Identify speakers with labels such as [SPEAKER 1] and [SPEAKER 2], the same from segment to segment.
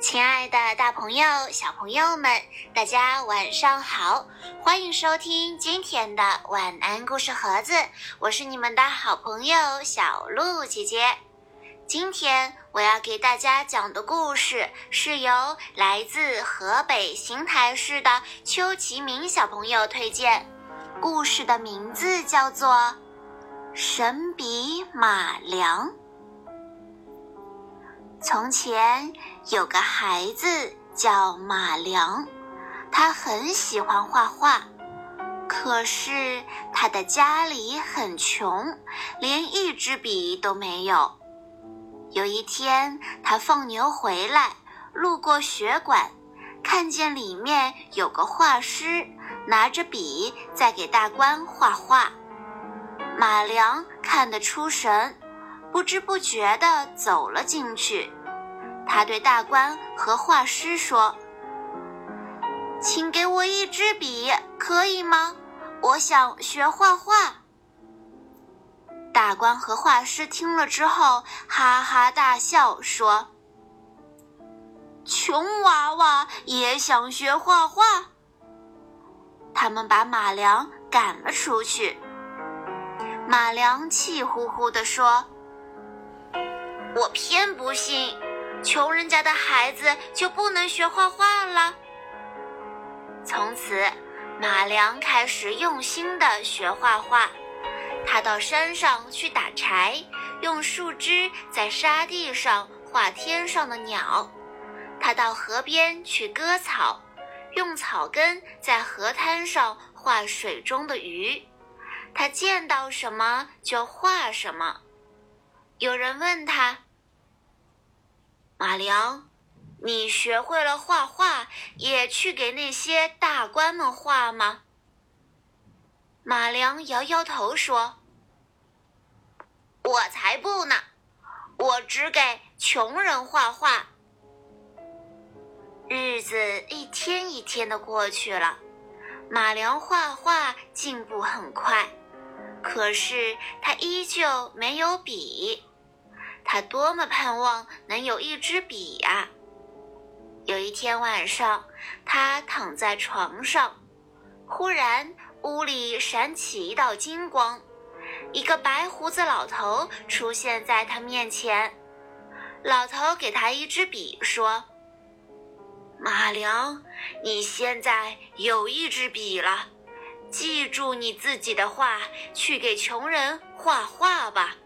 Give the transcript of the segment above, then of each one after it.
[SPEAKER 1] 亲爱的，大朋友、小朋友们，大家晚上好！欢迎收听今天的晚安故事盒子，我是你们的好朋友小鹿姐姐。今天我要给大家讲的故事是由来自河北邢台市的邱其明小朋友推荐，故事的名字叫做《神笔马良》。从前有个孩子叫马良，他很喜欢画画，可是他的家里很穷，连一支笔都没有。有一天，他放牛回来，路过学馆，看见里面有个画师拿着笔在给大官画画。马良看得出神，不知不觉地走了进去。他对大官和画师说：“请给我一支笔，可以吗？我想学画画。”大官和画师听了之后，哈哈大笑，说：“穷娃娃也想学画画。”他们把马良赶了出去。马良气呼呼地说：“我偏不信，穷人家的孩子就不能学画画了。”从此，马良开始用心地学画画。他到山上去打柴，用树枝在沙地上画天上的鸟；他到河边去割草，用草根在河滩上画水中的鱼。他见到什么就画什么。有人问他：“马良，你学会了画画，也去给那些大官们画吗？”马良摇摇头说：“我才不呢，我只给穷人画画。”日子一天一天的过去了，马良画画进步很快，可是他依旧没有笔。他多么盼望能有一支笔呀！有一天晚上，他躺在床上，忽然。屋里闪起一道金光，一个白胡子老头出现在他面前。老头给他一支笔，说：“马良，你现在有一支笔了，记住你自己的话，去给穷人画画吧。”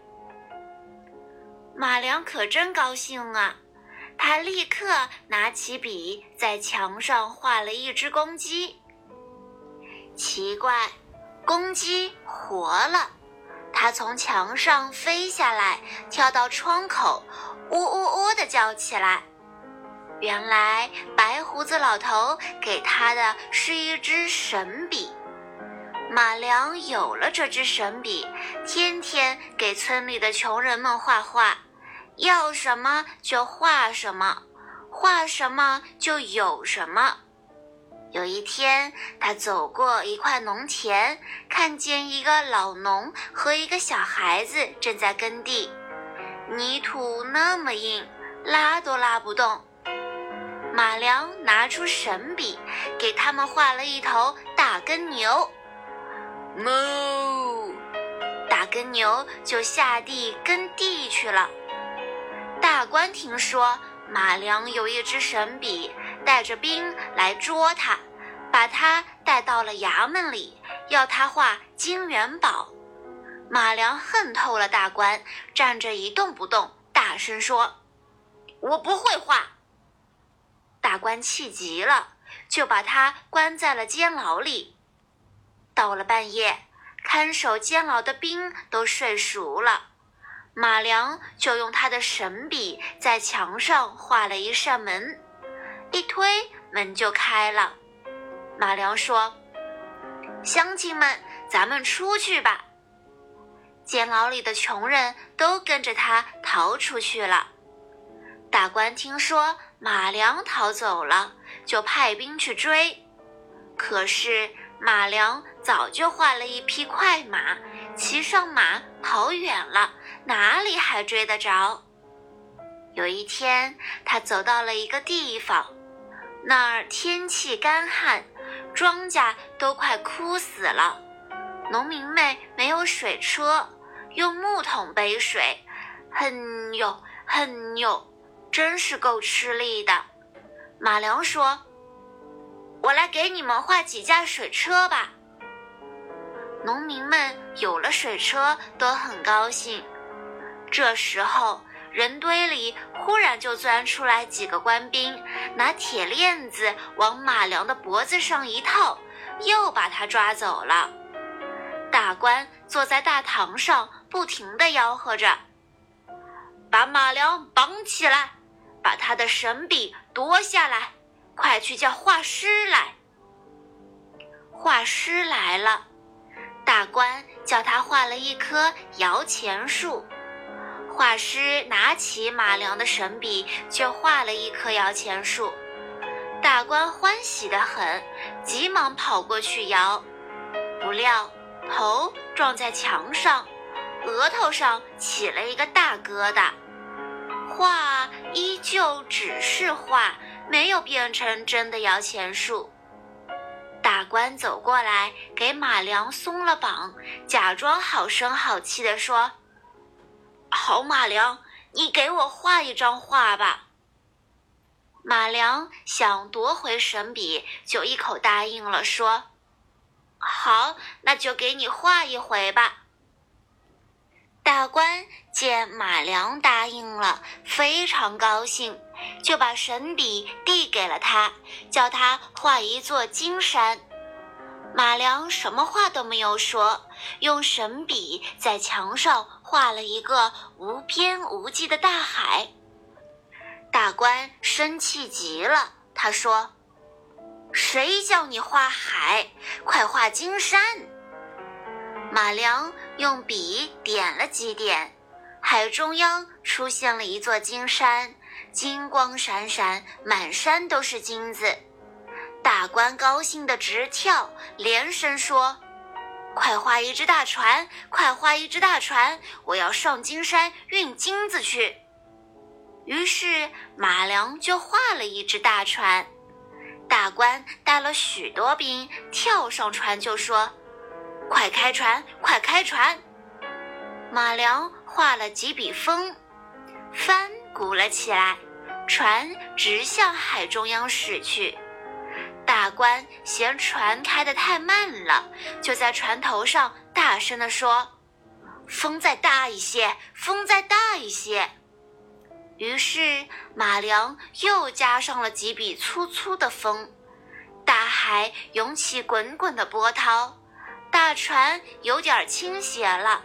[SPEAKER 1] 马良可真高兴啊！他立刻拿起笔，在墙上画了一只公鸡。奇怪，公鸡活了，它从墙上飞下来，跳到窗口，呜呜呜地叫起来。原来白胡子老头给他的是一支神笔。马良有了这支神笔，天天给村里的穷人们画画，要什么就画什么，画什么就有什么。有一天，他走过一块农田，看见一个老农和一个小孩子正在耕地，泥土那么硬，拉都拉不动。马良拿出神笔，给他们画了一头大耕牛。哞！大耕牛就下地耕地去了。大官听说。马良有一支神笔，带着兵来捉他，把他带到了衙门里，要他画金元宝。马良恨透了大官，站着一动不动，大声说：“我不会画。”大官气急了，就把他关在了监牢里。到了半夜，看守监牢的兵都睡熟了。马良就用他的神笔在墙上画了一扇门，一推门就开了。马良说：“乡亲们，咱们出去吧。”监牢里的穷人都跟着他逃出去了。大官听说马良逃走了，就派兵去追。可是马良早就画了一匹快马，骑上马跑远了。哪里还追得着？有一天，他走到了一个地方，那儿天气干旱，庄稼都快枯死了。农民们没有水车，用木桶背水，哼哟哼哟，真是够吃力的。马良说：“我来给你们画几架水车吧。”农民们有了水车，都很高兴。这时候，人堆里忽然就钻出来几个官兵，拿铁链子往马良的脖子上一套，又把他抓走了。大官坐在大堂上，不停地吆喝着：“把马良绑起来，把他的神笔夺下来，快去叫画师来。”画师来了，大官叫他画了一棵摇钱树。画师拿起马良的神笔，就画了一棵摇钱树。大官欢喜得很，急忙跑过去摇，不料头撞在墙上，额头上起了一个大疙瘩。画依旧只是画，没有变成真的摇钱树。大官走过来，给马良松了绑，假装好声好气地说。好，马良，你给我画一张画吧。马良想夺回神笔，就一口答应了，说：“好，那就给你画一回吧。”大官见马良答应了，非常高兴，就把神笔递给了他，叫他画一座金山。马良什么话都没有说，用神笔在墙上画了一个无边无际的大海。大官生气极了，他说：“谁叫你画海？快画金山！”马良用笔点了几点，海中央出现了一座金山，金光闪闪，满山都是金子。大官高兴得直跳，连声说：“快画一只大船！快画一只大船！我要上金山运金子去。”于是马良就画了一只大船。大官带了许多兵，跳上船就说：“快开船！快开船！”马良画了几笔风，帆鼓了起来，船直向海中央驶去。大官嫌船开得太慢了，就在船头上大声地说：“风再大一些，风再大一些。”于是马良又加上了几笔粗粗的风，大海涌起滚滚的波涛，大船有点倾斜了。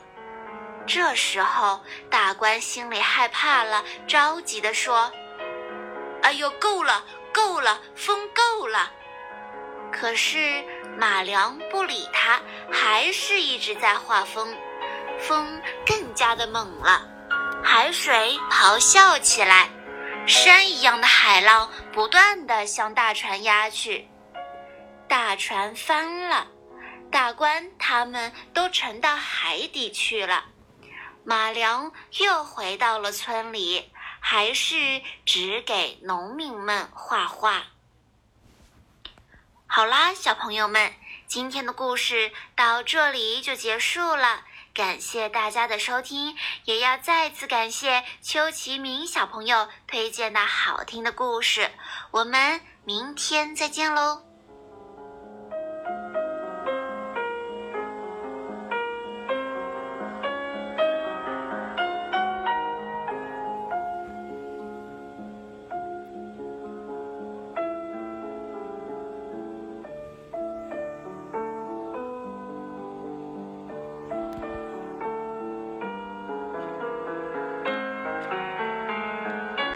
[SPEAKER 1] 这时候大官心里害怕了，着急地说：“哎呦，够了，够了，风够了！”可是马良不理他，还是一直在画风，风更加的猛了，海水咆哮起来，山一样的海浪不断的向大船压去，大船翻了，大官他们都沉到海底去了，马良又回到了村里，还是只给农民们画画。好啦，小朋友们，今天的故事到这里就结束了。感谢大家的收听，也要再次感谢邱其明小朋友推荐的好听的故事。我们明天再见喽！